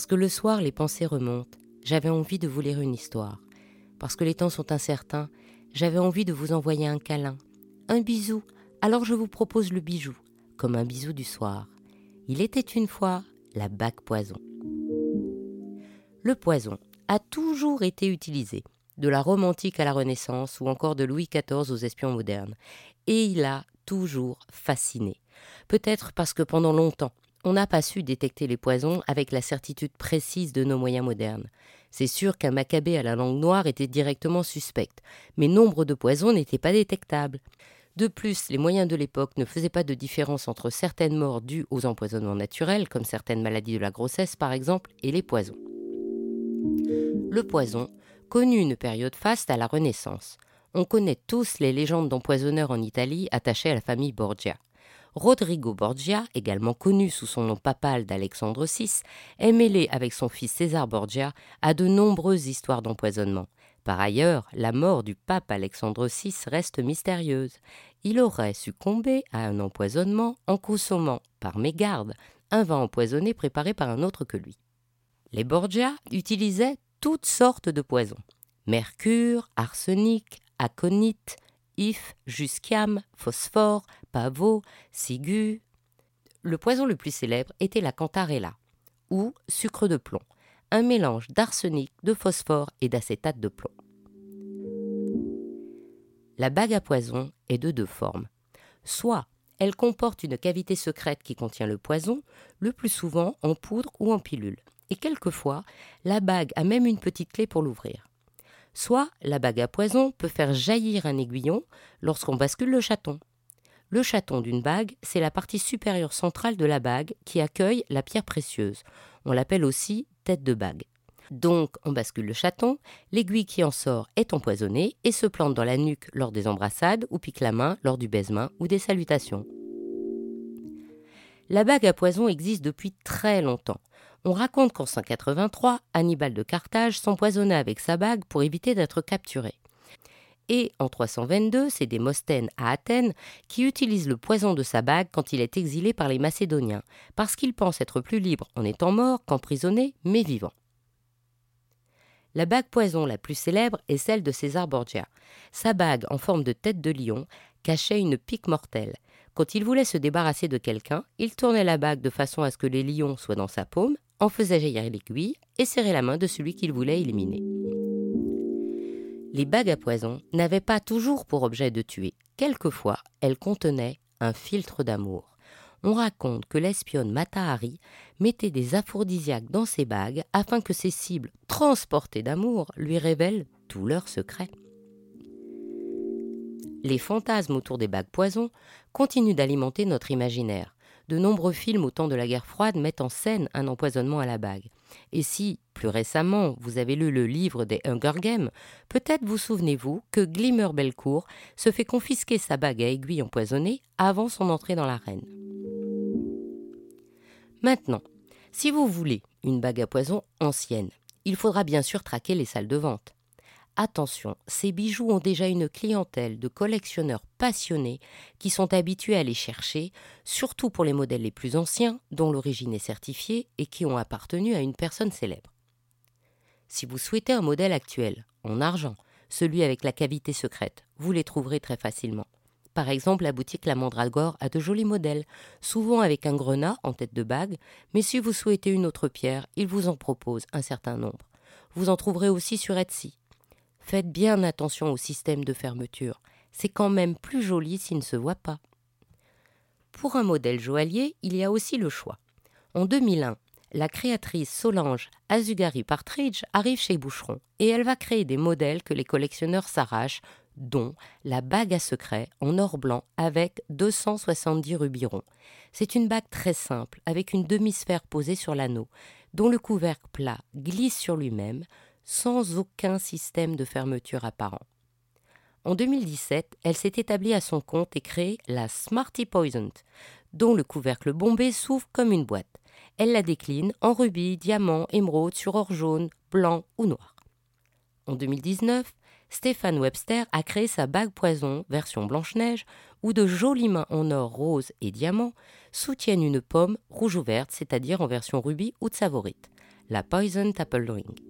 Parce que le soir, les pensées remontent, j'avais envie de vous lire une histoire. Parce que les temps sont incertains, j'avais envie de vous envoyer un câlin, un bisou, alors je vous propose le bijou, comme un bisou du soir. Il était une fois la bague poison. Le poison a toujours été utilisé, de la romantique à la Renaissance ou encore de Louis XIV aux espions modernes, et il a toujours fasciné. Peut-être parce que pendant longtemps, on n'a pas su détecter les poisons avec la certitude précise de nos moyens modernes. C'est sûr qu'un macabé à la langue noire était directement suspect, mais nombre de poisons n'étaient pas détectables. De plus, les moyens de l'époque ne faisaient pas de différence entre certaines morts dues aux empoisonnements naturels, comme certaines maladies de la grossesse par exemple, et les poisons. Le poison connut une période faste à la Renaissance. On connaît tous les légendes d'empoisonneurs en Italie attachées à la famille Borgia. Rodrigo Borgia, également connu sous son nom papal d'Alexandre VI, est mêlé avec son fils César Borgia à de nombreuses histoires d'empoisonnement. Par ailleurs, la mort du pape Alexandre VI reste mystérieuse. Il aurait succombé à un empoisonnement en consommant, par mégarde, un vin empoisonné préparé par un autre que lui. Les Borgia utilisaient toutes sortes de poisons mercure, arsenic, aconite, if, jusquiam, phosphore, pavot, cigu. Le poison le plus célèbre était la cantarella, ou sucre de plomb, un mélange d'arsenic, de phosphore et d'acétate de plomb. La bague à poison est de deux formes. Soit elle comporte une cavité secrète qui contient le poison, le plus souvent en poudre ou en pilule. Et quelquefois, la bague a même une petite clé pour l'ouvrir. Soit la bague à poison peut faire jaillir un aiguillon lorsqu'on bascule le chaton. Le chaton d'une bague, c'est la partie supérieure centrale de la bague qui accueille la pierre précieuse. On l'appelle aussi tête de bague. Donc, on bascule le chaton, l'aiguille qui en sort est empoisonnée et se plante dans la nuque lors des embrassades ou pique la main lors du baisement ou des salutations. La bague à poison existe depuis très longtemps. On raconte qu'en 183, Hannibal de Carthage s'empoisonna avec sa bague pour éviter d'être capturé. Et en 322, c'est Démosthène à Athènes qui utilise le poison de sa bague quand il est exilé par les Macédoniens, parce qu'il pense être plus libre en étant mort qu'emprisonné, mais vivant. La bague poison la plus célèbre est celle de César Borgia. Sa bague en forme de tête de lion cachait une pique mortelle. Quand il voulait se débarrasser de quelqu'un, il tournait la bague de façon à ce que les lions soient dans sa paume, en faisait jaillir l'aiguille et serrait la main de celui qu'il voulait éliminer. Les bagues à poison n'avaient pas toujours pour objet de tuer. Quelquefois, elles contenaient un filtre d'amour on raconte que l'espionne Matahari mettait des aphrodisiaques dans ses bagues afin que ses cibles, transportées d'amour, lui révèlent tous leurs secrets. Les fantasmes autour des bagues poison continuent d'alimenter notre imaginaire. De nombreux films au temps de la guerre froide mettent en scène un empoisonnement à la bague. Et si, plus récemment, vous avez lu le livre des Hunger Games, peut-être vous souvenez-vous que Glimmer Belcourt se fait confisquer sa bague à aiguille empoisonnée avant son entrée dans l'arène. Maintenant, si vous voulez une bague à poison ancienne, il faudra bien sûr traquer les salles de vente. Attention, ces bijoux ont déjà une clientèle de collectionneurs passionnés qui sont habitués à les chercher, surtout pour les modèles les plus anciens, dont l'origine est certifiée et qui ont appartenu à une personne célèbre. Si vous souhaitez un modèle actuel, en argent, celui avec la cavité secrète, vous les trouverez très facilement. Par exemple, la boutique La Mandragore a de jolis modèles, souvent avec un grenat en tête de bague, mais si vous souhaitez une autre pierre, il vous en propose un certain nombre. Vous en trouverez aussi sur Etsy. Faites bien attention au système de fermeture. C'est quand même plus joli s'il ne se voit pas. Pour un modèle joaillier, il y a aussi le choix. En 2001, la créatrice Solange Azugari Partridge arrive chez Boucheron et elle va créer des modèles que les collectionneurs s'arrachent dont la bague à secret en or blanc avec 270 rubis ronds. C'est une bague très simple, avec une demi-sphère posée sur l'anneau, dont le couvercle plat glisse sur lui-même, sans aucun système de fermeture apparent. En 2017, elle s'est établie à son compte et créé la Smarty Poisoned, dont le couvercle bombé s'ouvre comme une boîte. Elle la décline en rubis, diamants, émeraude sur or jaune, blanc ou noir. En 2019, Stéphane Webster a créé sa bague poison version Blanche-Neige où de jolies mains en or rose et diamant soutiennent une pomme rouge ou verte, c'est-à-dire en version rubis ou de savorite. la Poison Apple Ring.